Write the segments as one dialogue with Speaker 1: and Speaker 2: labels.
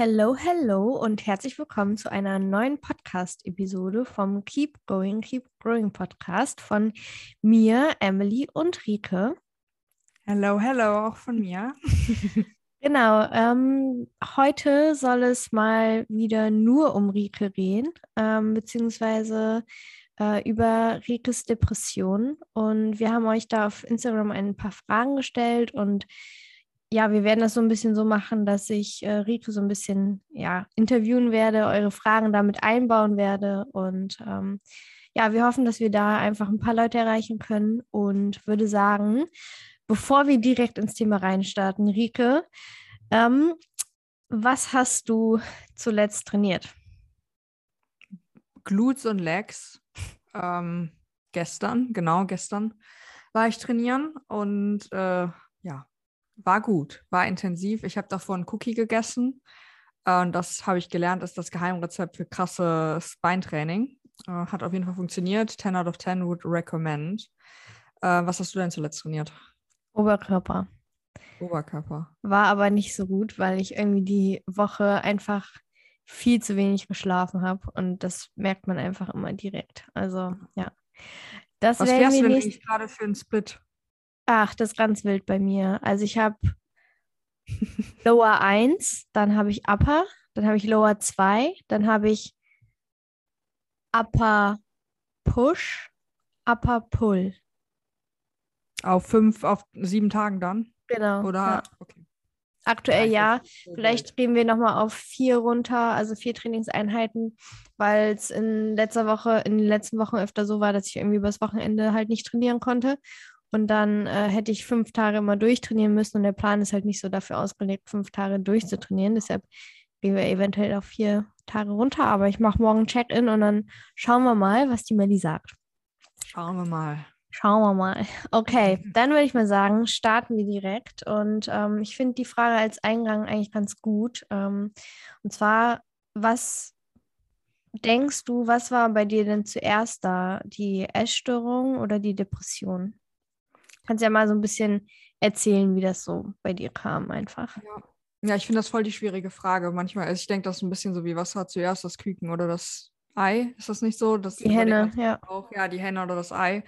Speaker 1: Hello, hello und herzlich willkommen zu einer neuen Podcast-Episode vom Keep Going, Keep Growing Podcast von mir, Emily und Rike.
Speaker 2: Hello, hello, auch von mir.
Speaker 1: genau, ähm, heute soll es mal wieder nur um Rike gehen, ähm, beziehungsweise äh, über Rikes Depression. Und wir haben euch da auf Instagram ein paar Fragen gestellt und ja, wir werden das so ein bisschen so machen, dass ich äh, Rike so ein bisschen ja, interviewen werde, eure Fragen damit einbauen werde. Und ähm, ja, wir hoffen, dass wir da einfach ein paar Leute erreichen können und würde sagen, bevor wir direkt ins Thema reinstarten, Rike, ähm, was hast du zuletzt trainiert?
Speaker 2: Glutes und Legs. Ähm, gestern, genau, gestern war ich trainieren und äh, ja, war gut, war intensiv. Ich habe davor einen Cookie gegessen. Äh, und das habe ich gelernt, ist das Geheimrezept für krasses Beintraining. Äh, hat auf jeden Fall funktioniert. 10 out of 10 would recommend. Äh, was hast du denn zuletzt trainiert?
Speaker 1: Oberkörper.
Speaker 2: Oberkörper.
Speaker 1: War aber nicht so gut, weil ich irgendwie die Woche einfach viel zu wenig geschlafen habe und das merkt man einfach immer direkt. Also ja.
Speaker 2: Das Was fährst du denn nicht... gerade für einen Split?
Speaker 1: Ach, das ist ganz wild bei mir. Also ich habe Lower 1, dann habe ich Upper, dann habe ich Lower 2, dann habe ich Upper Push, Upper Pull.
Speaker 2: Auf fünf, auf sieben Tagen dann?
Speaker 1: Genau.
Speaker 2: Oder? Ja. Okay.
Speaker 1: Aktuell ja. Vielleicht gehen wir nochmal auf vier runter, also vier Trainingseinheiten, weil es in letzter Woche, in den letzten Wochen öfter so war, dass ich irgendwie übers Wochenende halt nicht trainieren konnte. Und dann äh, hätte ich fünf Tage immer durchtrainieren müssen und der Plan ist halt nicht so dafür ausgelegt, fünf Tage durchzutrainieren. Deshalb gehen wir eventuell auf vier Tage runter. Aber ich mache morgen Check-in und dann schauen wir mal, was die Melli sagt.
Speaker 2: Schauen wir mal.
Speaker 1: Schauen wir mal. Okay, dann würde ich mal sagen, starten wir direkt. Und ähm, ich finde die Frage als Eingang eigentlich ganz gut. Ähm, und zwar, was denkst du, was war bei dir denn zuerst da? Die Essstörung oder die Depression? Kannst ja mal so ein bisschen erzählen, wie das so bei dir kam, einfach.
Speaker 2: Ja, ja ich finde das voll die schwierige Frage. Manchmal, also ich denke, das ist ein bisschen so wie, was hat zuerst das Küken oder das Ei? Ist das nicht so? Das
Speaker 1: die Henne, ja.
Speaker 2: Auch, ja, die Henne oder das Ei.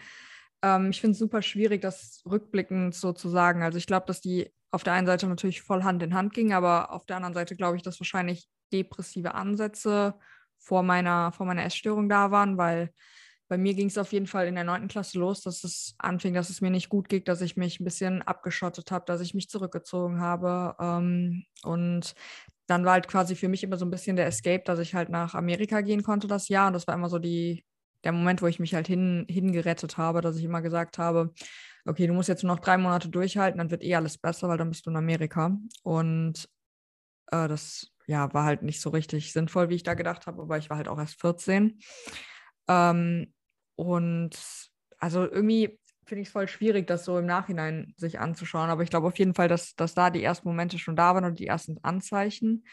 Speaker 2: Ähm, ich finde es super schwierig, das rückblickend so zu sagen. Also ich glaube, dass die auf der einen Seite natürlich voll Hand in Hand ging, aber auf der anderen Seite glaube ich, dass wahrscheinlich depressive Ansätze vor meiner, vor meiner Essstörung da waren, weil bei mir ging es auf jeden Fall in der neunten Klasse los, dass es anfing, dass es mir nicht gut ging, dass ich mich ein bisschen abgeschottet habe, dass ich mich zurückgezogen habe. Ähm, und dann war halt quasi für mich immer so ein bisschen der Escape, dass ich halt nach Amerika gehen konnte das Jahr. Und das war immer so die, der Moment, wo ich mich halt hin, hingerettet habe, dass ich immer gesagt habe, okay, du musst jetzt nur noch drei Monate durchhalten, dann wird eh alles besser, weil dann bist du in Amerika. Und äh, das ja, war halt nicht so richtig sinnvoll, wie ich da gedacht habe, aber ich war halt auch erst 14. Ähm, und also irgendwie finde ich es voll schwierig, das so im Nachhinein sich anzuschauen. Aber ich glaube auf jeden Fall, dass, dass da die ersten Momente schon da waren und die ersten Anzeichen.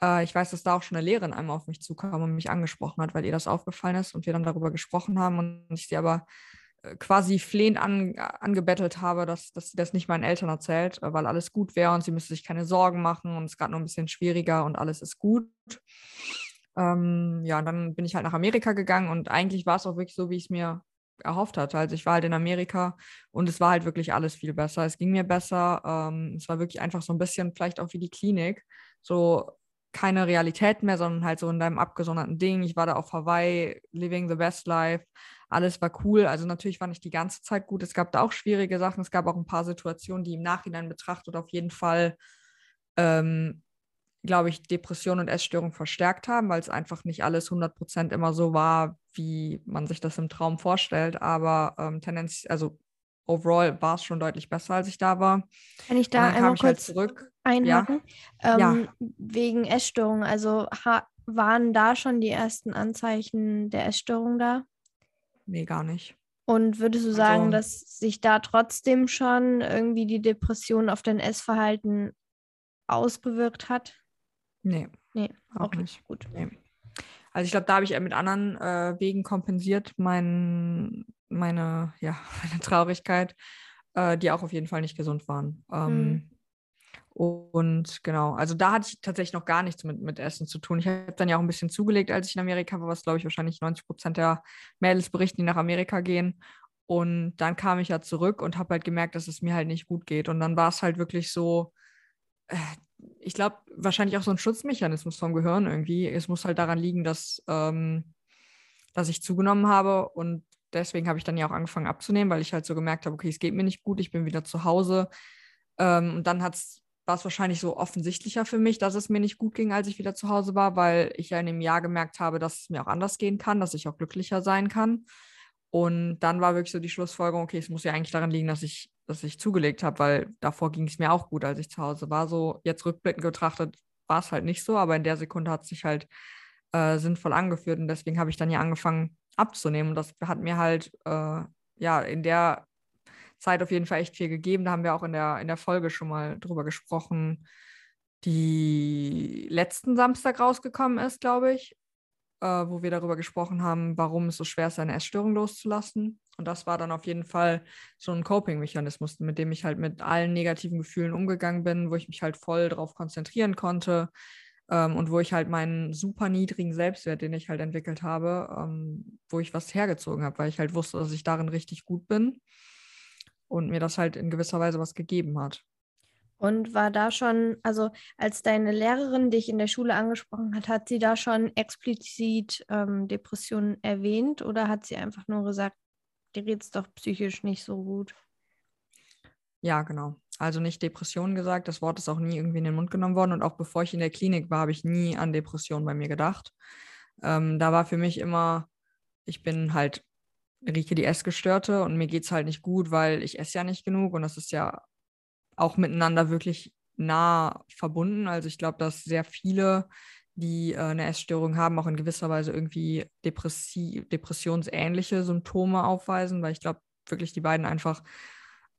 Speaker 2: Äh, ich weiß, dass da auch schon eine Lehrerin einmal auf mich zukam und mich angesprochen hat, weil ihr das aufgefallen ist und wir dann darüber gesprochen haben und ich sie aber äh, quasi flehend an, angebettelt habe, dass, dass sie das nicht meinen Eltern erzählt, äh, weil alles gut wäre und sie müsste sich keine Sorgen machen und es ist gerade nur ein bisschen schwieriger und alles ist gut. Ähm, ja, und dann bin ich halt nach Amerika gegangen und eigentlich war es auch wirklich so, wie ich es mir erhofft hatte. Also ich war halt in Amerika und es war halt wirklich alles viel besser. Es ging mir besser. Ähm, es war wirklich einfach so ein bisschen vielleicht auch wie die Klinik. So keine Realität mehr, sondern halt so in deinem abgesonderten Ding. Ich war da auf Hawaii, living the best life. Alles war cool. Also natürlich war nicht die ganze Zeit gut. Es gab da auch schwierige Sachen. Es gab auch ein paar Situationen, die im Nachhinein betrachtet auf jeden Fall ähm, glaube ich, Depression und Essstörung verstärkt haben, weil es einfach nicht alles 100% immer so war, wie man sich das im Traum vorstellt. Aber ähm, Tendenz, also overall war es schon deutlich besser, als ich da war.
Speaker 1: Kann ich da einmal halt kurz halt einhaken? Ja. Ähm, ja. Wegen Essstörung, also waren da schon die ersten Anzeichen der Essstörung da?
Speaker 2: Nee, gar nicht.
Speaker 1: Und würdest du sagen, also, dass sich da trotzdem schon irgendwie die Depression auf dein Essverhalten ausgewirkt hat?
Speaker 2: Nee.
Speaker 1: Nee,
Speaker 2: auch okay, nicht. Gut. Nee. Also ich glaube, da habe ich mit anderen äh, Wegen kompensiert, mein, meine, ja, meine Traurigkeit, äh, die auch auf jeden Fall nicht gesund waren. Ähm, mhm. Und genau, also da hatte ich tatsächlich noch gar nichts mit, mit Essen zu tun. Ich habe dann ja auch ein bisschen zugelegt, als ich in Amerika war, was glaube ich wahrscheinlich 90 Prozent der Mädels berichten, die nach Amerika gehen. Und dann kam ich ja zurück und habe halt gemerkt, dass es mir halt nicht gut geht. Und dann war es halt wirklich so, äh, ich glaube, wahrscheinlich auch so ein Schutzmechanismus vom Gehirn irgendwie. Es muss halt daran liegen, dass, ähm, dass ich zugenommen habe. Und deswegen habe ich dann ja auch angefangen abzunehmen, weil ich halt so gemerkt habe, okay, es geht mir nicht gut, ich bin wieder zu Hause. Ähm, und dann war es wahrscheinlich so offensichtlicher für mich, dass es mir nicht gut ging, als ich wieder zu Hause war, weil ich ja in dem Jahr gemerkt habe, dass es mir auch anders gehen kann, dass ich auch glücklicher sein kann. Und dann war wirklich so die Schlussfolgerung, okay, es muss ja eigentlich daran liegen, dass ich, dass ich zugelegt habe, weil davor ging es mir auch gut, als ich zu Hause war. So jetzt rückblickend betrachtet war es halt nicht so, aber in der Sekunde hat es sich halt äh, sinnvoll angeführt und deswegen habe ich dann ja angefangen abzunehmen. Und das hat mir halt äh, ja in der Zeit auf jeden Fall echt viel gegeben. Da haben wir auch in der, in der Folge schon mal drüber gesprochen, die letzten Samstag rausgekommen ist, glaube ich, äh, wo wir darüber gesprochen haben, warum es so schwer ist, eine Essstörung loszulassen. Und das war dann auf jeden Fall so ein Coping-Mechanismus, mit dem ich halt mit allen negativen Gefühlen umgegangen bin, wo ich mich halt voll darauf konzentrieren konnte ähm, und wo ich halt meinen super niedrigen Selbstwert, den ich halt entwickelt habe, ähm, wo ich was hergezogen habe, weil ich halt wusste, dass ich darin richtig gut bin und mir das halt in gewisser Weise was gegeben hat.
Speaker 1: Und war da schon, also als deine Lehrerin dich in der Schule angesprochen hat, hat sie da schon explizit ähm, Depressionen erwähnt oder hat sie einfach nur gesagt, dir geht es doch psychisch nicht so gut?
Speaker 2: Ja, genau. Also nicht Depression gesagt, das Wort ist auch nie irgendwie in den Mund genommen worden und auch bevor ich in der Klinik war, habe ich nie an Depression bei mir gedacht. Ähm, da war für mich immer, ich bin halt Rike die Essgestörte und mir geht es halt nicht gut, weil ich esse ja nicht genug und das ist ja auch miteinander wirklich nah verbunden. Also ich glaube, dass sehr viele, die äh, eine Essstörung haben, auch in gewisser Weise irgendwie Depressi depressionsähnliche Symptome aufweisen, weil ich glaube wirklich die beiden einfach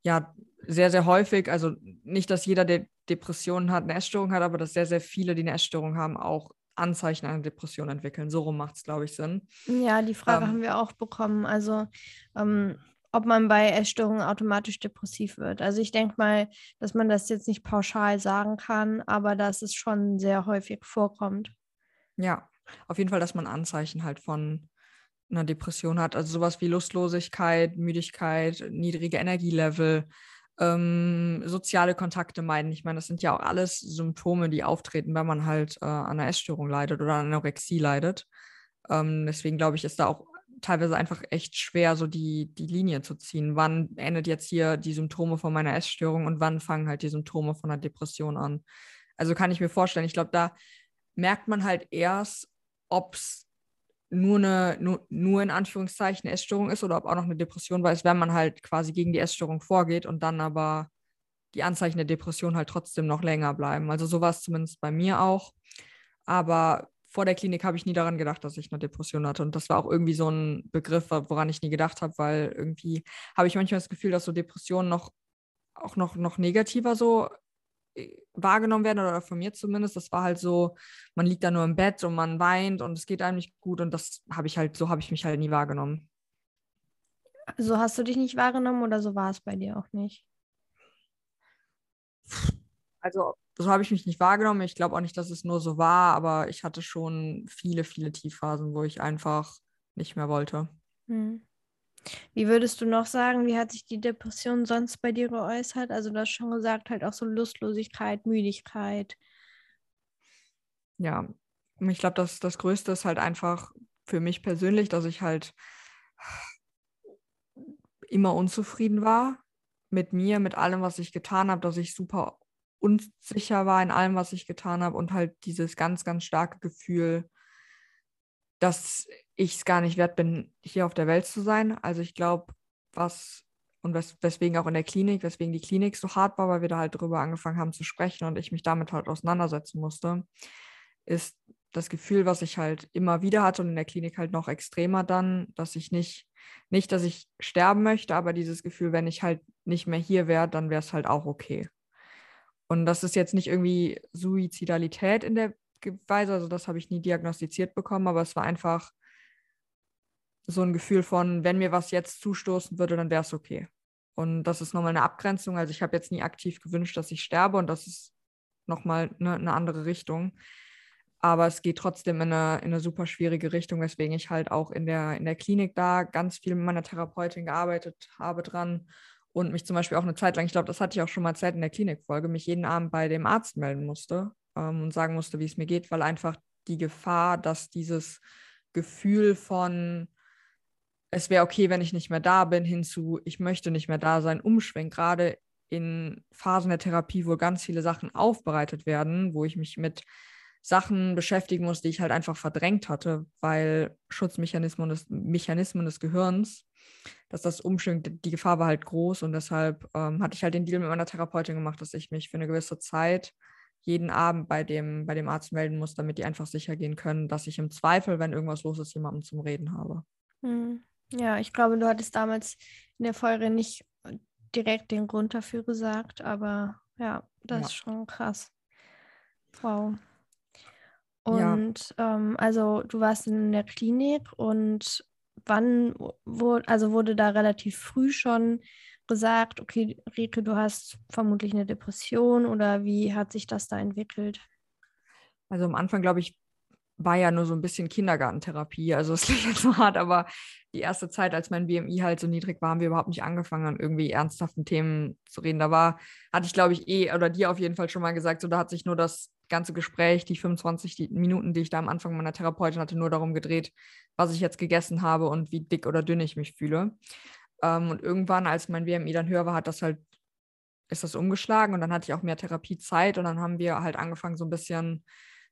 Speaker 2: ja sehr, sehr häufig, also nicht, dass jeder, der Depressionen hat, eine Essstörung hat, aber dass sehr, sehr viele, die eine Essstörung haben, auch Anzeichen einer Depression entwickeln. So rum macht es, glaube ich, Sinn.
Speaker 1: Ja, die Frage ähm, haben wir auch bekommen. Also, ähm, ob man bei Essstörungen automatisch depressiv wird. Also, ich denke mal, dass man das jetzt nicht pauschal sagen kann, aber dass es schon sehr häufig vorkommt.
Speaker 2: Ja, auf jeden Fall, dass man Anzeichen halt von einer Depression hat. Also sowas wie Lustlosigkeit, Müdigkeit, niedrige Energielevel, ähm, soziale Kontakte meiden. Ich meine, das sind ja auch alles Symptome, die auftreten, wenn man halt äh, an einer Essstörung leidet oder an Anorexie leidet. Ähm, deswegen glaube ich, ist da auch teilweise einfach echt schwer, so die, die Linie zu ziehen. Wann endet jetzt hier die Symptome von meiner Essstörung und wann fangen halt die Symptome von einer Depression an? Also kann ich mir vorstellen, ich glaube, da merkt man halt erst, ob es nur eine, nur, nur in Anführungszeichen eine Essstörung ist oder ob auch noch eine Depression war, ist, wenn man halt quasi gegen die Essstörung vorgeht und dann aber die Anzeichen der Depression halt trotzdem noch länger bleiben. Also so war es zumindest bei mir auch. Aber vor der Klinik habe ich nie daran gedacht, dass ich eine Depression hatte. Und das war auch irgendwie so ein Begriff, woran ich nie gedacht habe, weil irgendwie habe ich manchmal das Gefühl, dass so Depressionen noch auch noch, noch negativer so wahrgenommen werden oder von mir zumindest. Das war halt so, man liegt da nur im Bett und man weint und es geht einem nicht gut und das habe ich halt, so habe ich mich halt nie wahrgenommen.
Speaker 1: So hast du dich nicht wahrgenommen oder so war es bei dir auch nicht?
Speaker 2: Also so habe ich mich nicht wahrgenommen. Ich glaube auch nicht, dass es nur so war, aber ich hatte schon viele, viele Tiefphasen, wo ich einfach nicht mehr wollte. Hm.
Speaker 1: Wie würdest du noch sagen, wie hat sich die Depression sonst bei dir geäußert? Also du hast schon gesagt, halt auch so Lustlosigkeit, Müdigkeit.
Speaker 2: Ja, ich glaube, das, das Größte ist halt einfach für mich persönlich, dass ich halt immer unzufrieden war mit mir, mit allem, was ich getan habe, dass ich super unsicher war in allem, was ich getan habe und halt dieses ganz, ganz starke Gefühl, dass ich es gar nicht wert bin, hier auf der Welt zu sein. Also ich glaube, was und wes weswegen auch in der Klinik, weswegen die Klinik so hart war, weil wir da halt drüber angefangen haben zu sprechen und ich mich damit halt auseinandersetzen musste, ist das Gefühl, was ich halt immer wieder hatte und in der Klinik halt noch extremer dann, dass ich nicht, nicht, dass ich sterben möchte, aber dieses Gefühl, wenn ich halt nicht mehr hier wäre, dann wäre es halt auch okay. Und das ist jetzt nicht irgendwie Suizidalität in der Weise, also das habe ich nie diagnostiziert bekommen, aber es war einfach so ein Gefühl von, wenn mir was jetzt zustoßen würde, dann wäre es okay. Und das ist nochmal eine Abgrenzung. Also ich habe jetzt nie aktiv gewünscht, dass ich sterbe und das ist nochmal eine, eine andere Richtung. Aber es geht trotzdem in eine, in eine super schwierige Richtung, weswegen ich halt auch in der, in der Klinik da ganz viel mit meiner Therapeutin gearbeitet habe dran und mich zum Beispiel auch eine Zeit lang, ich glaube, das hatte ich auch schon mal Zeit in der Klinikfolge, mich jeden Abend bei dem Arzt melden musste ähm, und sagen musste, wie es mir geht, weil einfach die Gefahr, dass dieses Gefühl von es wäre okay, wenn ich nicht mehr da bin, hinzu, ich möchte nicht mehr da sein, umschwenkt, gerade in Phasen der Therapie, wo ganz viele Sachen aufbereitet werden, wo ich mich mit Sachen beschäftigen muss, die ich halt einfach verdrängt hatte, weil Schutzmechanismen des, Mechanismen des Gehirns, dass das umschwingt, die Gefahr war halt groß und deshalb ähm, hatte ich halt den Deal mit meiner Therapeutin gemacht, dass ich mich für eine gewisse Zeit jeden Abend bei dem, bei dem Arzt melden muss, damit die einfach sicher gehen können, dass ich im Zweifel, wenn irgendwas los ist, jemanden zum Reden habe.
Speaker 1: Hm. Ja, ich glaube, du hattest damals in der Folge nicht direkt den Grund dafür gesagt, aber ja, das ja. ist schon krass. Wow. Und ja. ähm, also du warst in der Klinik und wann wurde, also wurde da relativ früh schon gesagt, okay, Rike, du hast vermutlich eine Depression oder wie hat sich das da entwickelt?
Speaker 2: Also am Anfang, glaube ich, war ja nur so ein bisschen Kindergartentherapie. Also es klingt jetzt so hart, aber die erste Zeit, als mein BMI halt so niedrig war, haben wir überhaupt nicht angefangen, an irgendwie ernsthaften Themen zu reden. Da war, hatte ich, glaube ich, eh, oder dir auf jeden Fall schon mal gesagt, so da hat sich nur das ganze Gespräch, die 25 Minuten, die ich da am Anfang meiner Therapeutin hatte, nur darum gedreht, was ich jetzt gegessen habe und wie dick oder dünn ich mich fühle. Ähm, und irgendwann, als mein BMI dann höher war, hat das halt, ist das umgeschlagen und dann hatte ich auch mehr Therapiezeit und dann haben wir halt angefangen, so ein bisschen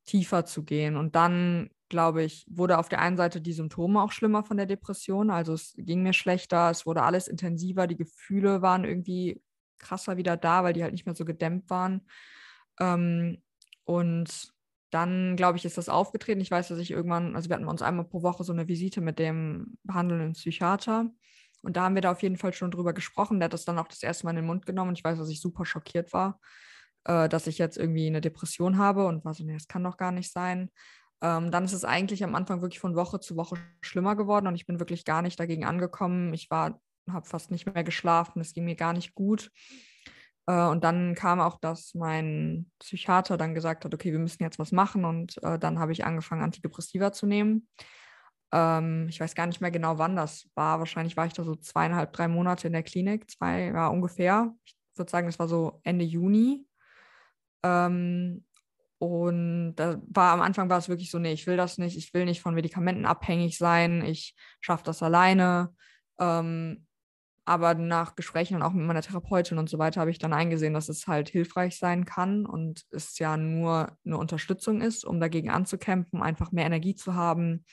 Speaker 2: tiefer zu gehen. Und dann, glaube ich, wurde auf der einen Seite die Symptome auch schlimmer von der Depression. Also es ging mir schlechter, es wurde alles intensiver, die Gefühle waren irgendwie krasser wieder da, weil die halt nicht mehr so gedämmt waren. Ähm, und dann, glaube ich, ist das aufgetreten. Ich weiß, dass ich irgendwann, also wir hatten uns einmal pro Woche so eine Visite mit dem behandelnden Psychiater. Und da haben wir da auf jeden Fall schon drüber gesprochen. Der hat das dann auch das erste Mal in den Mund genommen. Und ich weiß, dass ich super schockiert war, äh, dass ich jetzt irgendwie eine Depression habe und war so, nee, das kann doch gar nicht sein. Ähm, dann ist es eigentlich am Anfang wirklich von Woche zu Woche schlimmer geworden und ich bin wirklich gar nicht dagegen angekommen. Ich war, habe fast nicht mehr geschlafen, es ging mir gar nicht gut. Äh, und dann kam auch, dass mein Psychiater dann gesagt hat, okay, wir müssen jetzt was machen. Und äh, dann habe ich angefangen, Antidepressiva zu nehmen. Ähm, ich weiß gar nicht mehr genau, wann das war. Wahrscheinlich war ich da so zweieinhalb, drei Monate in der Klinik, zwei ja, ungefähr. Ich würde sagen, es war so Ende Juni. Ähm, und da war am Anfang war es wirklich so, nee, ich will das nicht, ich will nicht von Medikamenten abhängig sein, ich schaffe das alleine. Ähm, aber nach Gesprächen und auch mit meiner Therapeutin und so weiter habe ich dann eingesehen, dass es halt hilfreich sein kann und es ja nur eine Unterstützung ist, um dagegen anzukämpfen, einfach mehr Energie zu haben,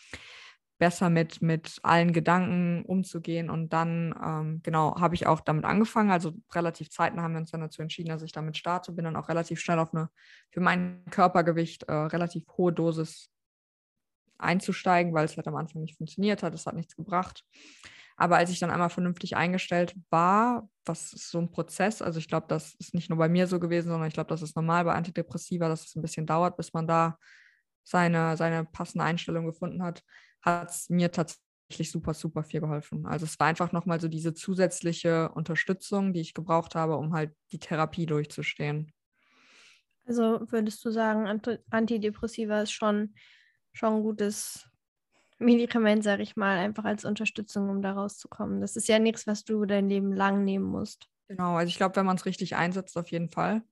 Speaker 2: besser mit, mit allen Gedanken umzugehen. Und dann, ähm, genau, habe ich auch damit angefangen. Also relativ zeitnah haben wir uns dann dazu entschieden, dass ich damit starte. Bin dann auch relativ schnell auf eine für mein Körpergewicht äh, relativ hohe Dosis einzusteigen, weil es halt am Anfang nicht funktioniert hat. Es hat nichts gebracht. Aber als ich dann einmal vernünftig eingestellt war, was ist so ein Prozess, also ich glaube, das ist nicht nur bei mir so gewesen, sondern ich glaube, das ist normal bei Antidepressiva, dass es ein bisschen dauert, bis man da seine, seine passende Einstellung gefunden hat, hat es mir tatsächlich super, super viel geholfen. Also es war einfach nochmal so diese zusätzliche Unterstützung, die ich gebraucht habe, um halt die Therapie durchzustehen.
Speaker 1: Also würdest du sagen, Antidepressiva ist schon, schon ein gutes Medikament, sage ich mal, einfach als Unterstützung, um da rauszukommen. Das ist ja nichts, was du dein Leben lang nehmen musst.
Speaker 2: Genau, also ich glaube, wenn man es richtig einsetzt, auf jeden Fall.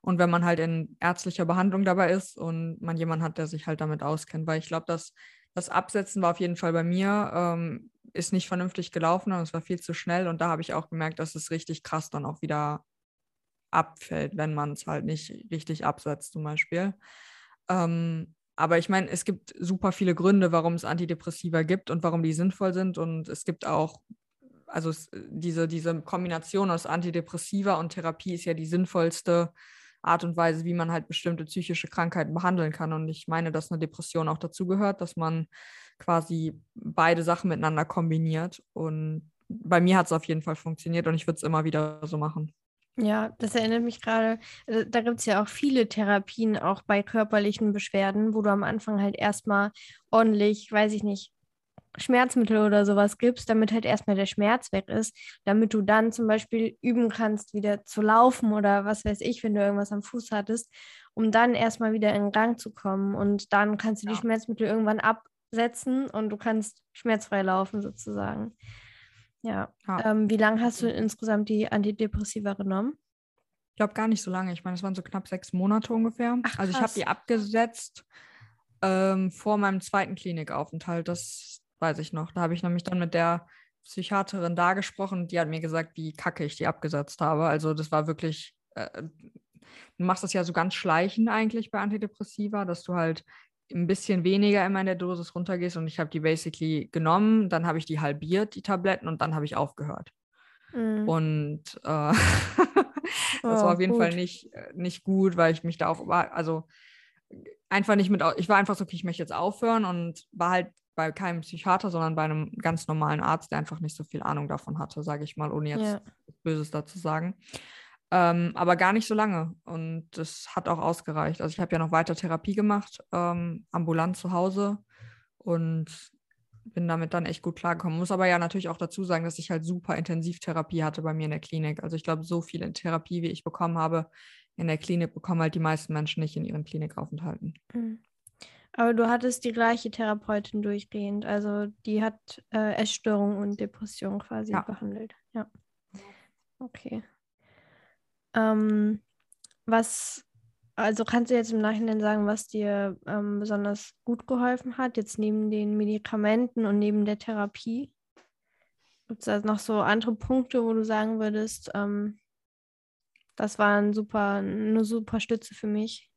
Speaker 2: Und wenn man halt in ärztlicher Behandlung dabei ist und man jemanden hat, der sich halt damit auskennt, weil ich glaube, dass das Absetzen war auf jeden Fall bei mir, ähm, ist nicht vernünftig gelaufen und es war viel zu schnell. Und da habe ich auch gemerkt, dass es richtig krass dann auch wieder abfällt, wenn man es halt nicht richtig absetzt, zum Beispiel. Ähm, aber ich meine, es gibt super viele Gründe, warum es Antidepressiva gibt und warum die sinnvoll sind. Und es gibt auch, also es, diese, diese Kombination aus Antidepressiva und Therapie ist ja die sinnvollste Art und Weise, wie man halt bestimmte psychische Krankheiten behandeln kann. Und ich meine, dass eine Depression auch dazu gehört, dass man quasi beide Sachen miteinander kombiniert. Und bei mir hat es auf jeden Fall funktioniert und ich würde es immer wieder so machen.
Speaker 1: Ja, das erinnert mich gerade, äh, da gibt es ja auch viele Therapien, auch bei körperlichen Beschwerden, wo du am Anfang halt erstmal ordentlich, weiß ich nicht, Schmerzmittel oder sowas gibst, damit halt erstmal der Schmerz weg ist, damit du dann zum Beispiel üben kannst, wieder zu laufen oder was weiß ich, wenn du irgendwas am Fuß hattest, um dann erstmal wieder in Gang zu kommen. Und dann kannst du ja. die Schmerzmittel irgendwann absetzen und du kannst schmerzfrei laufen sozusagen. Ja. ja. Ähm, wie lange hast du insgesamt die Antidepressiva genommen?
Speaker 2: Ich glaube gar nicht so lange. Ich meine, es waren so knapp sechs Monate ungefähr. Ach, also ich habe die abgesetzt ähm, vor meinem zweiten Klinikaufenthalt. Das weiß ich noch. Da habe ich nämlich dann mit der Psychiaterin da gesprochen. Die hat mir gesagt, wie kacke ich die abgesetzt habe. Also das war wirklich, äh, du machst das ja so ganz schleichend eigentlich bei Antidepressiva, dass du halt ein bisschen weniger immer in der Dosis runtergehst und ich habe die basically genommen, dann habe ich die halbiert, die Tabletten, und dann habe ich aufgehört. Mhm. Und äh, das oh, war auf jeden gut. Fall nicht, äh, nicht gut, weil ich mich da auch, also einfach nicht mit, ich war einfach so, okay, ich möchte jetzt aufhören und war halt bei keinem Psychiater, sondern bei einem ganz normalen Arzt, der einfach nicht so viel Ahnung davon hatte, sage ich mal, ohne jetzt ja. Böses dazu sagen. Ähm, aber gar nicht so lange. Und das hat auch ausgereicht. Also ich habe ja noch weiter Therapie gemacht, ähm, ambulant zu Hause und bin damit dann echt gut klargekommen. Muss aber ja natürlich auch dazu sagen, dass ich halt super Intensivtherapie hatte bei mir in der Klinik. Also ich glaube, so viel Therapie, wie ich bekommen habe in der Klinik, bekommen halt die meisten Menschen nicht in ihren Klinikaufenthalten.
Speaker 1: Mhm. Aber du hattest die gleiche Therapeutin durchgehend. Also die hat äh, Essstörung und Depression quasi ja. behandelt. Ja. Okay. Ähm, was, also kannst du jetzt im Nachhinein sagen, was dir ähm, besonders gut geholfen hat, jetzt neben den Medikamenten und neben der Therapie? Gibt es da noch so andere Punkte, wo du sagen würdest, ähm, das war ein super, eine super Stütze für mich?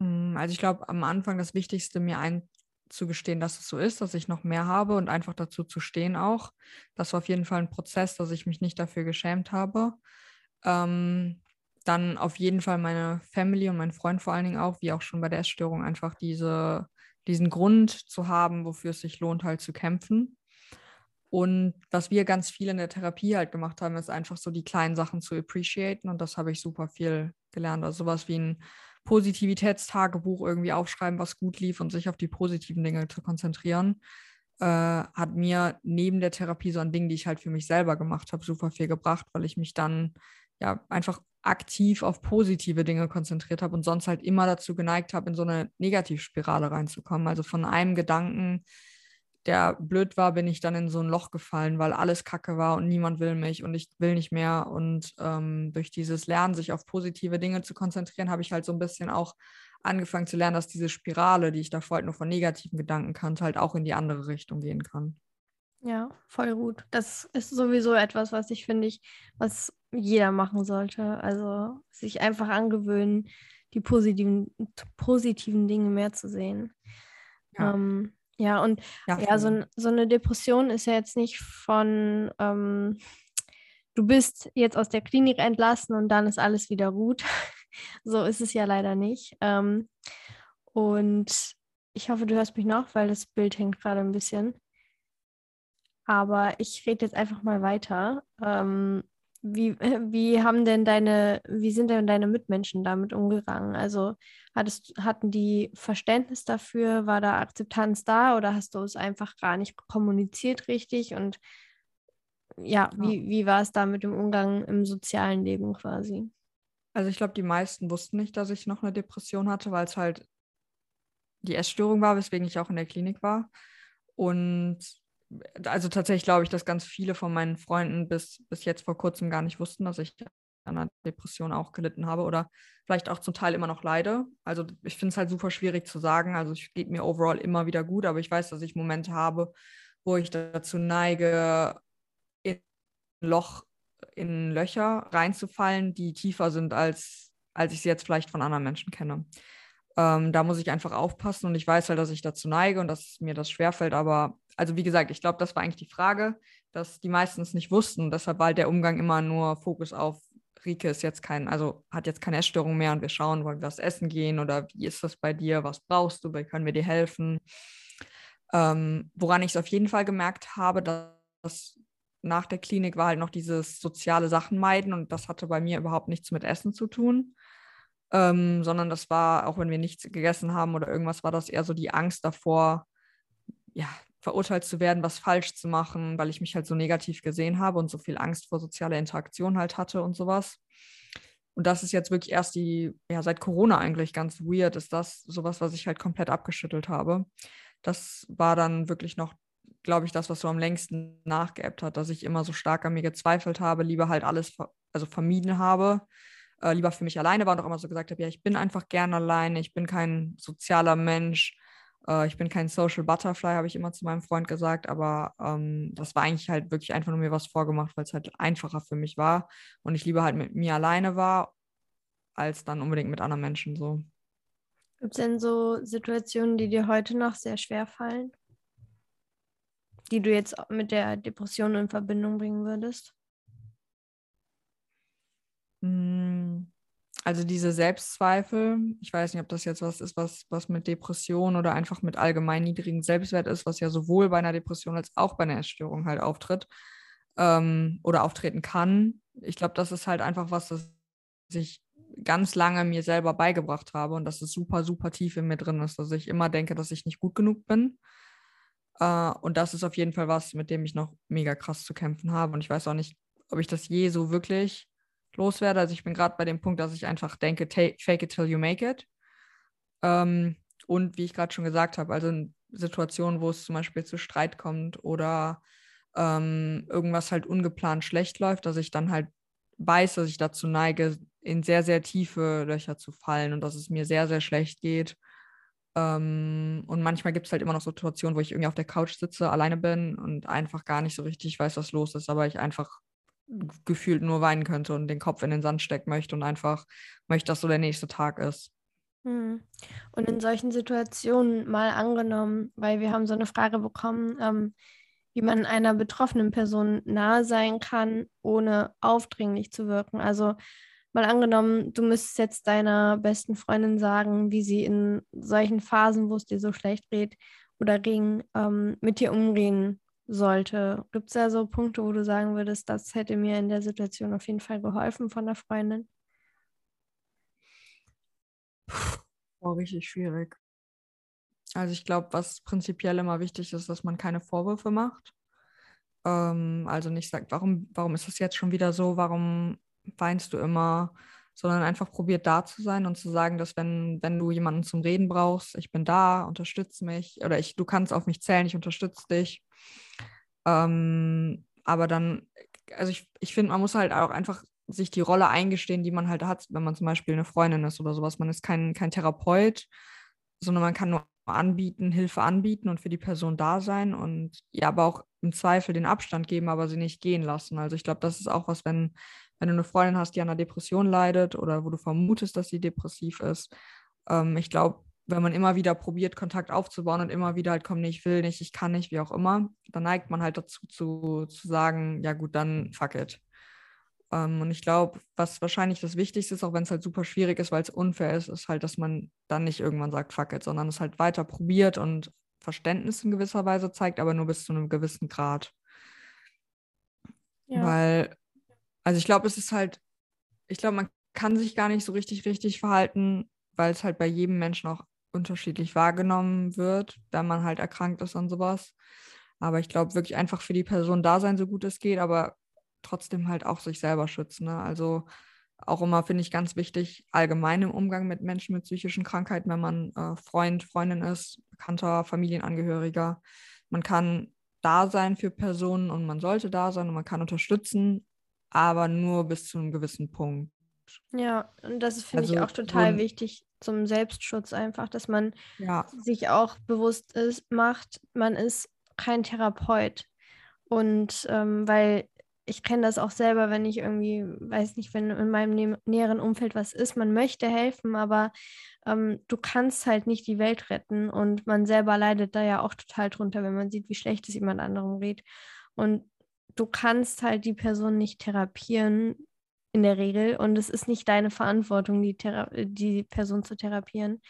Speaker 2: Hm, also ich glaube, am Anfang das Wichtigste, mir einzugestehen, dass es so ist, dass ich noch mehr habe und einfach dazu zu stehen auch. Das war auf jeden Fall ein Prozess, dass ich mich nicht dafür geschämt habe. Ähm, dann auf jeden Fall meine Family und mein Freund vor allen Dingen auch, wie auch schon bei der Essstörung, einfach diese, diesen Grund zu haben, wofür es sich lohnt, halt zu kämpfen. Und was wir ganz viel in der Therapie halt gemacht haben, ist einfach so die kleinen Sachen zu appreciaten. Und das habe ich super viel gelernt. Also sowas wie ein Positivitätstagebuch irgendwie aufschreiben, was gut lief und sich auf die positiven Dinge zu konzentrieren, äh, hat mir neben der Therapie so ein Ding, die ich halt für mich selber gemacht habe, super viel gebracht, weil ich mich dann ja einfach aktiv auf positive Dinge konzentriert habe und sonst halt immer dazu geneigt habe, in so eine Negativspirale reinzukommen. Also von einem Gedanken, der blöd war, bin ich dann in so ein Loch gefallen, weil alles Kacke war und niemand will mich und ich will nicht mehr. Und ähm, durch dieses Lernen, sich auf positive Dinge zu konzentrieren, habe ich halt so ein bisschen auch angefangen zu lernen, dass diese Spirale, die ich davor halt nur von negativen Gedanken kannte, halt auch in die andere Richtung gehen kann.
Speaker 1: Ja, voll gut. Das ist sowieso etwas, was ich finde ich, was jeder machen sollte. Also sich einfach angewöhnen, die positiven, positiven Dinge mehr zu sehen. Ja, ähm, ja und ja, ja so, so, eine Depression ist ja jetzt nicht von, ähm, du bist jetzt aus der Klinik entlassen und dann ist alles wieder gut. so ist es ja leider nicht. Ähm, und ich hoffe, du hörst mich noch, weil das Bild hängt gerade ein bisschen. Aber ich rede jetzt einfach mal weiter. Ähm, wie, wie haben denn deine, wie sind denn deine Mitmenschen damit umgegangen? Also hattest, hatten die Verständnis dafür? War da Akzeptanz da oder hast du es einfach gar nicht kommuniziert richtig? Und ja, wie, wie war es da mit dem Umgang im sozialen Leben quasi?
Speaker 2: Also ich glaube, die meisten wussten nicht, dass ich noch eine Depression hatte, weil es halt die Essstörung war, weswegen ich auch in der Klinik war. Und also tatsächlich glaube ich, dass ganz viele von meinen Freunden bis, bis jetzt vor kurzem gar nicht wussten, dass ich an einer Depression auch gelitten habe oder vielleicht auch zum Teil immer noch leide. Also ich finde es halt super schwierig zu sagen. Also es geht mir overall immer wieder gut, aber ich weiß, dass ich Momente habe, wo ich dazu neige, in Loch, in Löcher reinzufallen, die tiefer sind, als, als ich sie jetzt vielleicht von anderen Menschen kenne. Ähm, da muss ich einfach aufpassen und ich weiß halt, dass ich dazu neige und dass mir das schwerfällt. Aber, also wie gesagt, ich glaube, das war eigentlich die Frage, dass die meisten es nicht wussten. Deshalb war halt der Umgang immer nur Fokus auf Rike ist jetzt kein, also hat jetzt keine Essstörung mehr und wir schauen, wollen wir was essen gehen oder wie ist das bei dir, was brauchst du, wie können wir dir helfen. Ähm, woran ich es auf jeden Fall gemerkt habe, dass nach der Klinik war halt noch dieses soziale Sachen meiden und das hatte bei mir überhaupt nichts mit Essen zu tun ähm, sondern das war, auch wenn wir nichts gegessen haben oder irgendwas, war das eher so die Angst davor, ja, verurteilt zu werden, was falsch zu machen, weil ich mich halt so negativ gesehen habe und so viel Angst vor sozialer Interaktion halt hatte und sowas. Und das ist jetzt wirklich erst die, ja, seit Corona eigentlich ganz weird, ist das sowas, was ich halt komplett abgeschüttelt habe. Das war dann wirklich noch, glaube ich, das, was so am längsten nachgeebbt hat, dass ich immer so stark an mir gezweifelt habe, lieber halt alles, also vermieden habe, äh, lieber für mich alleine war und auch immer so gesagt habe, ja, ich bin einfach gern alleine, ich bin kein sozialer Mensch, äh, ich bin kein Social Butterfly, habe ich immer zu meinem Freund gesagt, aber ähm, das war eigentlich halt wirklich einfach nur mir was vorgemacht, weil es halt einfacher für mich war und ich lieber halt mit mir alleine war, als dann unbedingt mit anderen Menschen so.
Speaker 1: Gibt es denn so Situationen, die dir heute noch sehr schwer fallen? Die du jetzt mit der Depression in Verbindung bringen würdest?
Speaker 2: Also diese Selbstzweifel, ich weiß nicht, ob das jetzt was ist, was, was mit Depression oder einfach mit allgemein niedrigem Selbstwert ist, was ja sowohl bei einer Depression als auch bei einer Essstörung halt auftritt ähm, oder auftreten kann. Ich glaube, das ist halt einfach was, das ich ganz lange mir selber beigebracht habe und das ist super, super tief in mir drin ist, dass ich immer denke, dass ich nicht gut genug bin. Äh, und das ist auf jeden Fall was, mit dem ich noch mega krass zu kämpfen habe. Und ich weiß auch nicht, ob ich das je so wirklich loswerde. Also ich bin gerade bei dem Punkt, dass ich einfach denke, fake it till you make it. Ähm, und wie ich gerade schon gesagt habe, also in Situationen, wo es zum Beispiel zu Streit kommt oder ähm, irgendwas halt ungeplant schlecht läuft, dass ich dann halt weiß, dass ich dazu neige, in sehr, sehr tiefe Löcher zu fallen und dass es mir sehr, sehr schlecht geht. Ähm, und manchmal gibt es halt immer noch Situationen, wo ich irgendwie auf der Couch sitze, alleine bin und einfach gar nicht so richtig weiß, was los ist, aber ich einfach gefühlt nur weinen könnte und den Kopf in den Sand stecken möchte und einfach möchte, dass so der nächste Tag ist.
Speaker 1: Hm. Und in solchen Situationen mal angenommen, weil wir haben so eine Frage bekommen, ähm, wie man einer betroffenen Person nahe sein kann, ohne aufdringlich zu wirken. Also mal angenommen, du müsstest jetzt deiner besten Freundin sagen, wie sie in solchen Phasen, wo es dir so schlecht geht oder ging, ähm, mit dir umgehen sollte. Gibt es da so Punkte, wo du sagen würdest, das hätte mir in der Situation auf jeden Fall geholfen von der Freundin?
Speaker 2: Puh, richtig schwierig. Also ich glaube, was prinzipiell immer wichtig ist, dass man keine Vorwürfe macht. Ähm, also nicht sagt, warum, warum ist das jetzt schon wieder so, warum weinst du immer, sondern einfach probiert da zu sein und zu sagen, dass wenn, wenn du jemanden zum Reden brauchst, ich bin da, unterstütze mich oder ich, du kannst auf mich zählen, ich unterstütze dich. Ähm, aber dann, also ich, ich finde, man muss halt auch einfach sich die Rolle eingestehen, die man halt hat, wenn man zum Beispiel eine Freundin ist oder sowas. Man ist kein, kein Therapeut, sondern man kann nur anbieten, Hilfe anbieten und für die Person da sein und ja, aber auch im Zweifel den Abstand geben, aber sie nicht gehen lassen. Also ich glaube, das ist auch was, wenn, wenn du eine Freundin hast, die an einer Depression leidet oder wo du vermutest, dass sie depressiv ist. Ähm, ich glaube, wenn man immer wieder probiert, Kontakt aufzubauen und immer wieder halt, komm, nee, ich will nicht, ich kann nicht, wie auch immer, dann neigt man halt dazu zu, zu sagen, ja gut, dann fuck it. Ähm, und ich glaube, was wahrscheinlich das Wichtigste ist, auch wenn es halt super schwierig ist, weil es unfair ist, ist halt, dass man dann nicht irgendwann sagt, fuck it, sondern es halt weiter probiert und Verständnis in gewisser Weise zeigt, aber nur bis zu einem gewissen Grad. Ja. Weil, also ich glaube, es ist halt, ich glaube, man kann sich gar nicht so richtig richtig verhalten, weil es halt bei jedem Menschen auch unterschiedlich wahrgenommen wird, wenn man halt erkrankt ist und sowas. Aber ich glaube, wirklich einfach für die Person da sein, so gut es geht, aber trotzdem halt auch sich selber schützen. Ne? Also auch immer finde ich ganz wichtig, allgemein im Umgang mit Menschen mit psychischen Krankheiten, wenn man äh, Freund, Freundin ist, bekannter Familienangehöriger. Man kann da sein für Personen und man sollte da sein und man kann unterstützen, aber nur bis zu einem gewissen Punkt.
Speaker 1: Ja, und das finde also, ich auch total so wichtig zum Selbstschutz einfach, dass man ja. sich auch bewusst ist, macht, man ist kein Therapeut. Und ähm, weil ich kenne das auch selber, wenn ich irgendwie, weiß nicht, wenn in meinem näheren Umfeld was ist, man möchte helfen, aber ähm, du kannst halt nicht die Welt retten und man selber leidet da ja auch total drunter, wenn man sieht, wie schlecht es jemand anderem geht. Und du kannst halt die Person nicht therapieren in der Regel und es ist nicht deine Verantwortung, die, Thera die Person zu therapieren.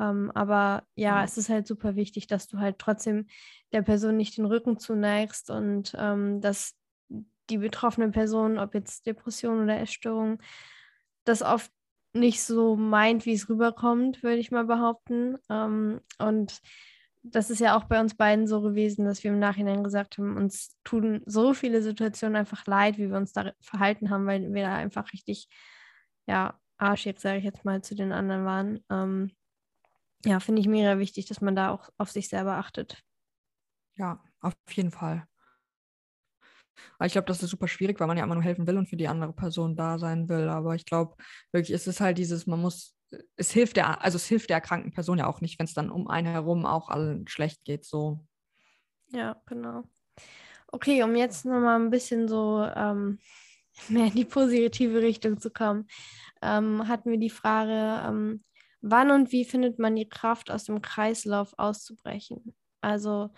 Speaker 1: Ähm, aber ja, es ist halt super wichtig, dass du halt trotzdem der Person nicht den Rücken zuneigst und ähm, dass die betroffene Person, ob jetzt Depression oder Essstörung, das oft nicht so meint, wie es rüberkommt, würde ich mal behaupten. Ähm, und das ist ja auch bei uns beiden so gewesen, dass wir im Nachhinein gesagt haben, uns tun so viele Situationen einfach leid, wie wir uns da verhalten haben, weil wir da einfach richtig, ja, arschig, sage ich jetzt mal, zu den anderen waren. Ähm, ja, finde ich mega wichtig, dass man da auch auf sich selber achtet.
Speaker 2: Ja, auf jeden Fall. Ich glaube, das ist super schwierig, weil man ja immer nur helfen will und für die andere Person da sein will. Aber ich glaube, wirklich ist es halt dieses, man muss, es hilft der, also es hilft der erkrankten Person ja auch nicht, wenn es dann um einen herum auch allen schlecht geht. So.
Speaker 1: Ja, genau. Okay, um jetzt nochmal ein bisschen so ähm, mehr in die positive Richtung zu kommen, ähm, hatten wir die Frage, ähm, wann und wie findet man die Kraft, aus dem Kreislauf auszubrechen? Also,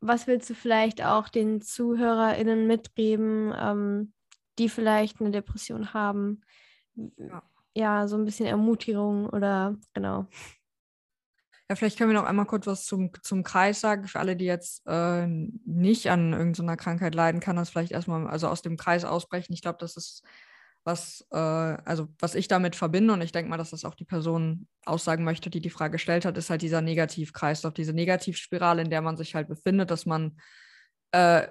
Speaker 1: was willst du vielleicht auch den ZuhörerInnen mitgeben, ähm, die vielleicht eine Depression haben? Ja. ja, so ein bisschen Ermutigung oder genau.
Speaker 2: Ja, vielleicht können wir noch einmal kurz was zum, zum Kreis sagen. Für alle, die jetzt äh, nicht an irgendeiner Krankheit leiden, kann das vielleicht erstmal also aus dem Kreis ausbrechen. Ich glaube, das ist was, äh, also was ich damit verbinde, und ich denke mal, dass das auch die Person aussagen möchte, die die Frage gestellt hat, ist halt dieser Negativkreislauf, diese Negativspirale, in der man sich halt befindet, dass man, äh,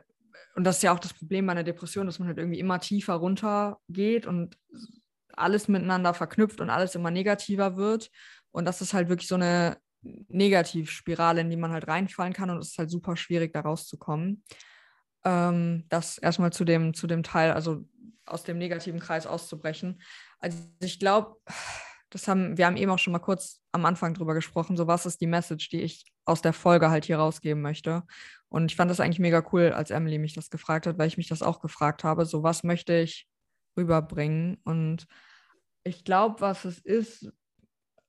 Speaker 2: und das ist ja auch das Problem bei einer Depression, dass man halt irgendwie immer tiefer runter geht und alles miteinander verknüpft und alles immer negativer wird. Und das ist halt wirklich so eine Negativspirale, in die man halt reinfallen kann und es ist halt super schwierig, da rauszukommen. Ähm, das erstmal zu dem, zu dem Teil, also aus dem negativen Kreis auszubrechen. Also ich glaube, das haben, wir haben eben auch schon mal kurz am Anfang drüber gesprochen, so was ist die Message, die ich aus der Folge halt hier rausgeben möchte. Und ich fand das eigentlich mega cool, als Emily mich das gefragt hat, weil ich mich das auch gefragt habe, so was möchte ich rüberbringen. Und ich glaube, was es ist,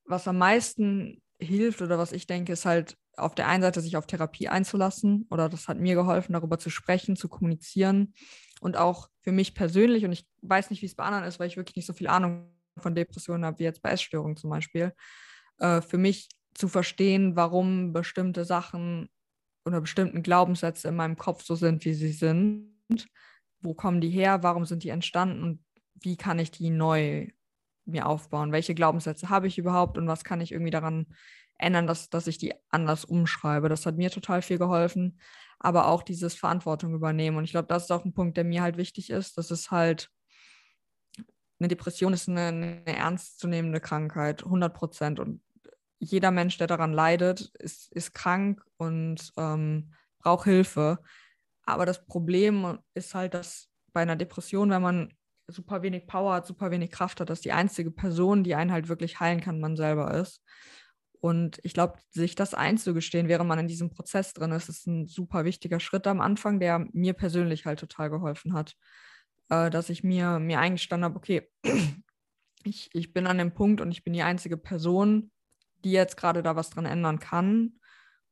Speaker 2: was am meisten hilft oder was ich denke, ist halt auf der einen Seite sich auf Therapie einzulassen oder das hat mir geholfen, darüber zu sprechen, zu kommunizieren und auch für mich persönlich, und ich weiß nicht, wie es bei anderen ist, weil ich wirklich nicht so viel Ahnung von Depressionen habe, wie jetzt bei Essstörungen zum Beispiel, äh, für mich zu verstehen, warum bestimmte Sachen oder bestimmten Glaubenssätze in meinem Kopf so sind, wie sie sind. Wo kommen die her? Warum sind die entstanden? Und wie kann ich die neu mir aufbauen? Welche Glaubenssätze habe ich überhaupt und was kann ich irgendwie daran ändern, dass, dass ich die anders umschreibe? Das hat mir total viel geholfen aber auch dieses Verantwortung übernehmen. Und ich glaube, das ist auch ein Punkt, der mir halt wichtig ist. Das ist halt, eine Depression ist eine, eine ernstzunehmende Krankheit, 100 Prozent. Und jeder Mensch, der daran leidet, ist, ist krank und ähm, braucht Hilfe. Aber das Problem ist halt, dass bei einer Depression, wenn man super wenig Power hat, super wenig Kraft hat, dass die einzige Person, die einen halt wirklich heilen kann, man selber ist. Und ich glaube, sich das einzugestehen, während man in diesem Prozess drin ist, ist ein super wichtiger Schritt am Anfang, der mir persönlich halt total geholfen hat. Äh, dass ich mir, mir eingestanden habe, okay, ich, ich bin an dem Punkt und ich bin die einzige Person, die jetzt gerade da was dran ändern kann.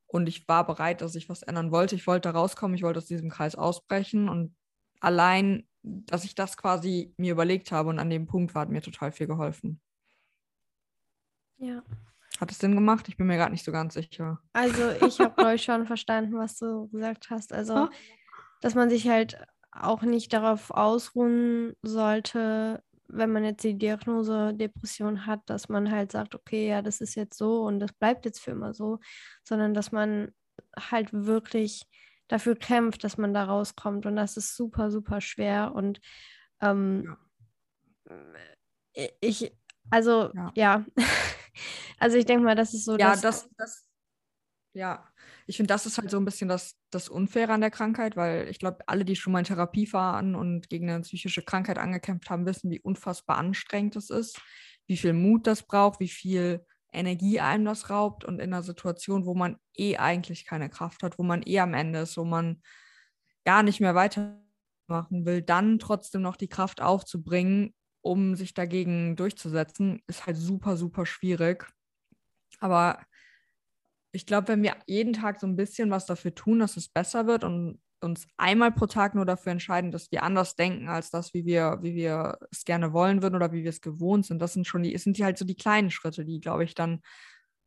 Speaker 2: Und ich war bereit, dass ich was ändern wollte. Ich wollte da rauskommen, ich wollte aus diesem Kreis ausbrechen. Und allein, dass ich das quasi mir überlegt habe und an dem Punkt war, hat mir total viel geholfen.
Speaker 1: Ja,
Speaker 2: hat es Sinn gemacht? Ich bin mir gerade nicht so ganz sicher.
Speaker 1: Also ich habe, glaube ich, schon verstanden, was du gesagt hast. Also, dass man sich halt auch nicht darauf ausruhen sollte, wenn man jetzt die Diagnose Depression hat, dass man halt sagt, okay, ja, das ist jetzt so und das bleibt jetzt für immer so, sondern dass man halt wirklich dafür kämpft, dass man da rauskommt. Und das ist super, super schwer. Und ähm, ja. ich, also ja, ja. Also ich denke mal, das ist so.
Speaker 2: Ja, das, das, ja, ich finde, das ist halt so ein bisschen das, das Unfaire an der Krankheit, weil ich glaube, alle, die schon mal in Therapie waren und gegen eine psychische Krankheit angekämpft haben, wissen, wie unfassbar anstrengend es ist, wie viel Mut das braucht, wie viel Energie einem das raubt und in einer Situation, wo man eh eigentlich keine Kraft hat, wo man eh am Ende ist, wo man gar nicht mehr weitermachen will, dann trotzdem noch die Kraft aufzubringen, um sich dagegen durchzusetzen, ist halt super, super schwierig. Aber ich glaube, wenn wir jeden Tag so ein bisschen was dafür tun, dass es besser wird und uns einmal pro Tag nur dafür entscheiden, dass wir anders denken als das, wie wir, wie wir es gerne wollen würden oder wie wir es gewohnt sind, das sind schon die, sind die halt so die kleinen Schritte, die, glaube ich, dann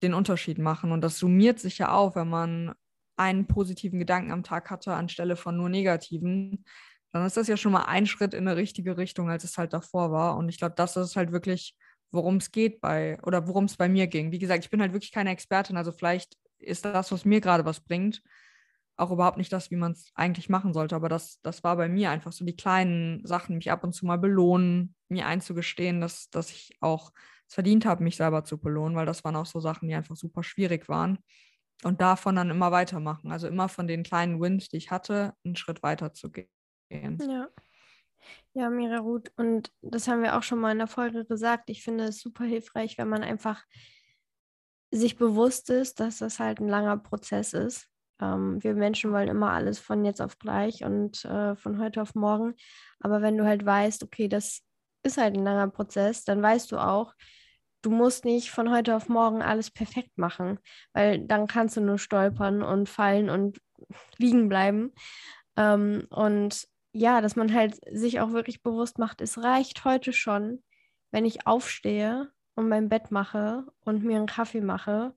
Speaker 2: den Unterschied machen. Und das summiert sich ja auf, wenn man einen positiven Gedanken am Tag hatte, anstelle von nur negativen, dann ist das ja schon mal ein Schritt in eine richtige Richtung, als es halt davor war. Und ich glaube, das ist halt wirklich worum es geht bei oder worum es bei mir ging. Wie gesagt, ich bin halt wirklich keine Expertin, also vielleicht ist das, was mir gerade was bringt, auch überhaupt nicht das, wie man es eigentlich machen sollte. Aber das, das war bei mir einfach so die kleinen Sachen, mich ab und zu mal belohnen, mir einzugestehen, dass, dass ich auch es verdient habe, mich selber zu belohnen, weil das waren auch so Sachen, die einfach super schwierig waren. Und davon dann immer weitermachen. Also immer von den kleinen Wins, die ich hatte, einen Schritt weiter zu gehen.
Speaker 1: Ja. Ja, Mira Ruth, und das haben wir auch schon mal in der Folge gesagt. Ich finde es super hilfreich, wenn man einfach sich bewusst ist, dass das halt ein langer Prozess ist. Ähm, wir Menschen wollen immer alles von jetzt auf gleich und äh, von heute auf morgen. Aber wenn du halt weißt, okay, das ist halt ein langer Prozess, dann weißt du auch, du musst nicht von heute auf morgen alles perfekt machen, weil dann kannst du nur stolpern und fallen und liegen bleiben. Ähm, und ja, dass man halt sich auch wirklich bewusst macht, es reicht heute schon, wenn ich aufstehe und mein Bett mache und mir einen Kaffee mache.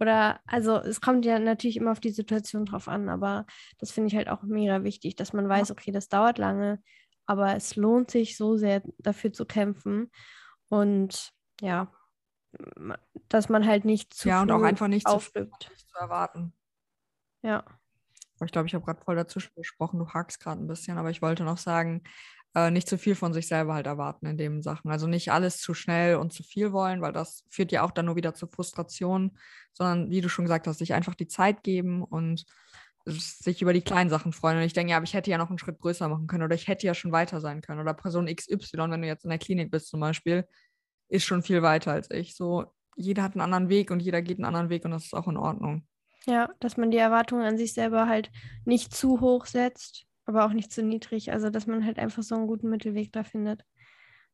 Speaker 1: Oder, also es kommt ja natürlich immer auf die Situation drauf an, aber das finde ich halt auch mega wichtig, dass man weiß, okay, das dauert lange, aber es lohnt sich so sehr dafür zu kämpfen. Und ja, dass man halt nicht
Speaker 2: zu Ja, und auch einfach nicht
Speaker 1: auflübt.
Speaker 2: Zu, zu erwarten.
Speaker 1: Ja.
Speaker 2: Ich glaube, ich habe gerade voll dazwischen gesprochen, du hakst gerade ein bisschen, aber ich wollte noch sagen, äh, nicht zu viel von sich selber halt erwarten in den Sachen. Also nicht alles zu schnell und zu viel wollen, weil das führt ja auch dann nur wieder zur Frustration, sondern wie du schon gesagt hast, sich einfach die Zeit geben und sich über die kleinen Sachen freuen. Und ich denke, ja, aber ich hätte ja noch einen Schritt größer machen können oder ich hätte ja schon weiter sein können. Oder Person XY, wenn du jetzt in der Klinik bist zum Beispiel, ist schon viel weiter als ich. So, jeder hat einen anderen Weg und jeder geht einen anderen Weg und das ist auch in Ordnung.
Speaker 1: Ja, dass man die Erwartungen an sich selber halt nicht zu hoch setzt, aber auch nicht zu niedrig. Also, dass man halt einfach so einen guten Mittelweg da findet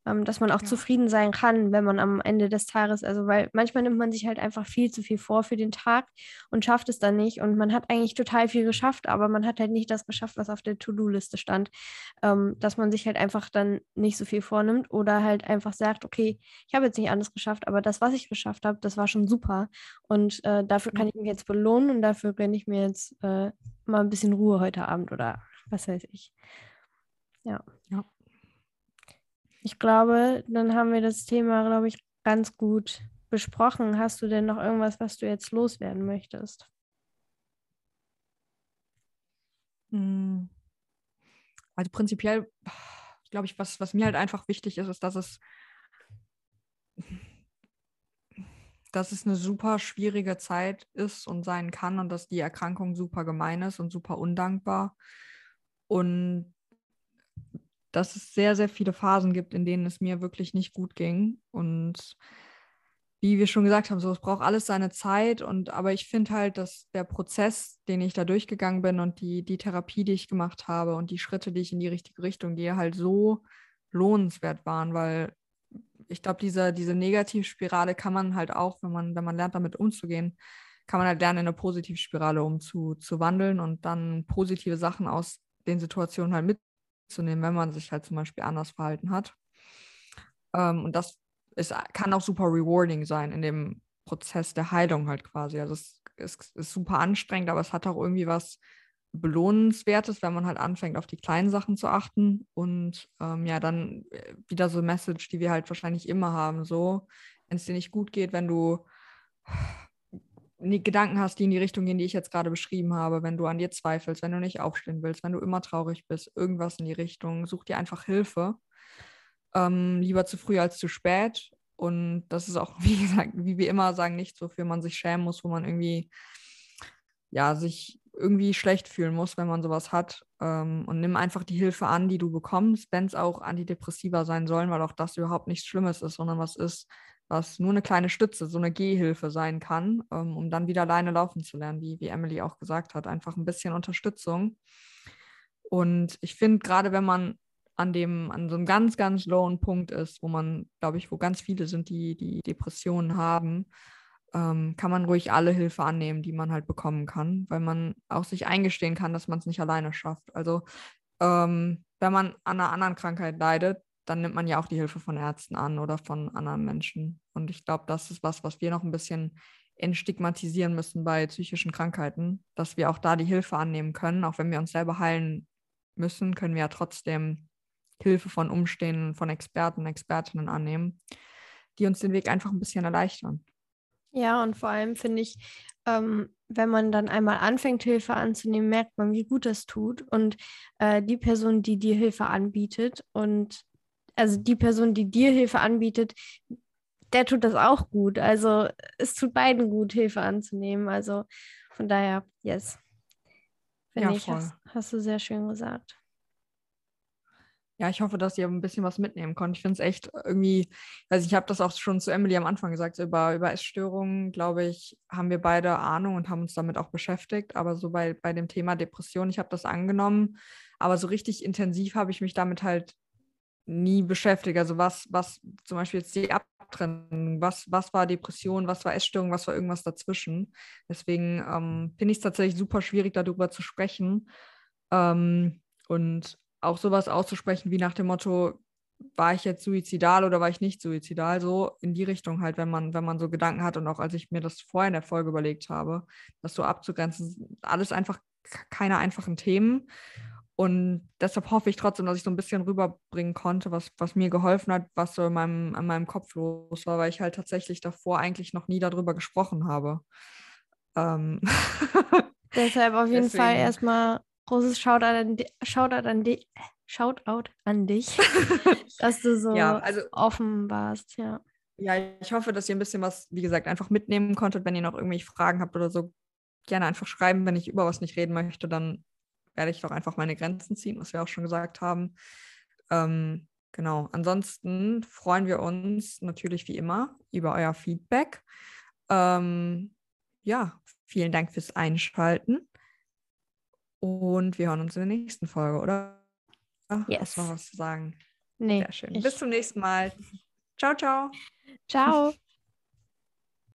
Speaker 1: ähm, dass man auch ja. zufrieden sein kann, wenn man am Ende des Tages, also weil manchmal nimmt man sich halt einfach viel zu viel vor für den Tag und schafft es dann nicht und man hat eigentlich total viel geschafft, aber man hat halt nicht das geschafft, was auf der To-Do-Liste stand, ähm, dass man sich halt einfach dann nicht so viel vornimmt oder halt einfach sagt, okay, ich habe jetzt nicht alles geschafft, aber das, was ich geschafft habe, das war schon super und äh, dafür kann ich mich jetzt belohnen und dafür gönne ich mir jetzt äh, mal ein bisschen Ruhe heute Abend oder was weiß ich. Ja. Glaube, dann haben wir das Thema, glaube ich, ganz gut besprochen. Hast du denn noch irgendwas, was du jetzt loswerden möchtest?
Speaker 2: Hm. Also prinzipiell, glaube ich, was, was mir halt einfach wichtig ist, ist, dass es, dass es eine super schwierige Zeit ist und sein kann und dass die Erkrankung super gemein ist und super undankbar. Und dass es sehr, sehr viele Phasen gibt, in denen es mir wirklich nicht gut ging. Und wie wir schon gesagt haben, so es braucht alles seine Zeit. Und aber ich finde halt, dass der Prozess, den ich da durchgegangen bin und die, die Therapie, die ich gemacht habe und die Schritte, die ich in die richtige Richtung gehe, halt so lohnenswert waren, weil ich glaube, diese, diese Negativspirale kann man halt auch, wenn man, wenn man lernt, damit umzugehen, kann man halt lernen, in eine Positivspirale umzuwandeln und dann positive Sachen aus den Situationen halt zu nehmen, wenn man sich halt zum Beispiel anders verhalten hat. Ähm, und das ist, kann auch super rewarding sein in dem Prozess der Heilung halt quasi. Also es ist, ist super anstrengend, aber es hat auch irgendwie was Belohnenswertes, wenn man halt anfängt, auf die kleinen Sachen zu achten. Und ähm, ja, dann äh, wieder so eine Message, die wir halt wahrscheinlich immer haben, so, wenn es dir nicht gut geht, wenn du Gedanken hast, die in die Richtung gehen, die ich jetzt gerade beschrieben habe, wenn du an dir zweifelst, wenn du nicht aufstehen willst, wenn du immer traurig bist, irgendwas in die Richtung, such dir einfach Hilfe. Ähm, lieber zu früh als zu spät. Und das ist auch, wie gesagt, wie wir immer sagen, nichts, wofür man sich schämen muss, wo man irgendwie, ja, sich irgendwie schlecht fühlen muss, wenn man sowas hat. Ähm, und nimm einfach die Hilfe an, die du bekommst, wenn es auch Antidepressiva sein sollen, weil auch das überhaupt nichts Schlimmes ist, sondern was ist, was nur eine kleine Stütze, so eine Gehhilfe sein kann, ähm, um dann wieder alleine laufen zu lernen, wie, wie Emily auch gesagt hat. Einfach ein bisschen Unterstützung. Und ich finde, gerade wenn man an dem, an so einem ganz, ganz lowen Punkt ist, wo man, glaube ich, wo ganz viele sind, die, die Depressionen haben, ähm, kann man ruhig alle Hilfe annehmen, die man halt bekommen kann, weil man auch sich eingestehen kann, dass man es nicht alleine schafft. Also ähm, wenn man an einer anderen Krankheit leidet, dann nimmt man ja auch die Hilfe von Ärzten an oder von anderen Menschen. Und ich glaube, das ist was, was wir noch ein bisschen entstigmatisieren müssen bei psychischen Krankheiten, dass wir auch da die Hilfe annehmen können. Auch wenn wir uns selber heilen müssen, können wir ja trotzdem Hilfe von Umstehenden, von Experten, Expertinnen annehmen, die uns den Weg einfach ein bisschen erleichtern.
Speaker 1: Ja, und vor allem finde ich, ähm, wenn man dann einmal anfängt, Hilfe anzunehmen, merkt man, wie gut das tut. Und äh, die Person, die dir Hilfe anbietet und also die Person, die dir Hilfe anbietet, der tut das auch gut. Also es tut beiden gut, Hilfe anzunehmen. Also von daher, yes. Finde
Speaker 2: Ja,
Speaker 1: ich, hast, hast du sehr schön gesagt.
Speaker 2: Ja, ich hoffe, dass ihr ein bisschen was mitnehmen könnt. Ich finde es echt irgendwie, also ich habe das auch schon zu Emily am Anfang gesagt, so über, über Essstörungen, glaube ich, haben wir beide Ahnung und haben uns damit auch beschäftigt. Aber so bei, bei dem Thema Depression, ich habe das angenommen, aber so richtig intensiv habe ich mich damit halt nie beschäftigt. Also was, was zum Beispiel jetzt die Abtrennung, was, was war Depression, was war Essstörung, was war irgendwas dazwischen. Deswegen ähm, finde ich es tatsächlich super schwierig, darüber zu sprechen. Ähm, und auch sowas auszusprechen wie nach dem Motto, war ich jetzt suizidal oder war ich nicht suizidal? So in die Richtung halt, wenn man, wenn man so Gedanken hat und auch als ich mir das vorher in der Folge überlegt habe, das so abzugrenzen, alles einfach keine einfachen Themen. Und deshalb hoffe ich trotzdem, dass ich so ein bisschen rüberbringen konnte, was, was mir geholfen hat, was so in meinem, in meinem Kopf los war, weil ich halt tatsächlich davor eigentlich noch nie darüber gesprochen habe. Ähm
Speaker 1: Deshalb auf jeden Fall
Speaker 2: Deswegen.
Speaker 1: erstmal großes Shoutout an, di Shoutout an, di Shoutout an dich, dass du so
Speaker 2: ja, also
Speaker 1: offen warst, ja.
Speaker 2: Ja, ich hoffe, dass ihr ein bisschen was, wie gesagt, einfach mitnehmen konntet. Wenn ihr noch irgendwelche Fragen habt oder so, gerne einfach schreiben. Wenn ich über was nicht reden möchte, dann werde ich doch einfach meine Grenzen ziehen, was wir auch schon gesagt haben. Ähm, genau. Ansonsten freuen wir uns natürlich wie immer über euer Feedback. Ähm, ja, vielen Dank fürs Einschalten. Und wir hören uns in der nächsten Folge, oder?
Speaker 1: Yes.
Speaker 2: Hast noch was zu sagen?
Speaker 1: Nee.
Speaker 2: Sehr schön.
Speaker 1: ich-
Speaker 2: Bis zum nächsten Mal. Ciao, ciao.
Speaker 1: Ciao.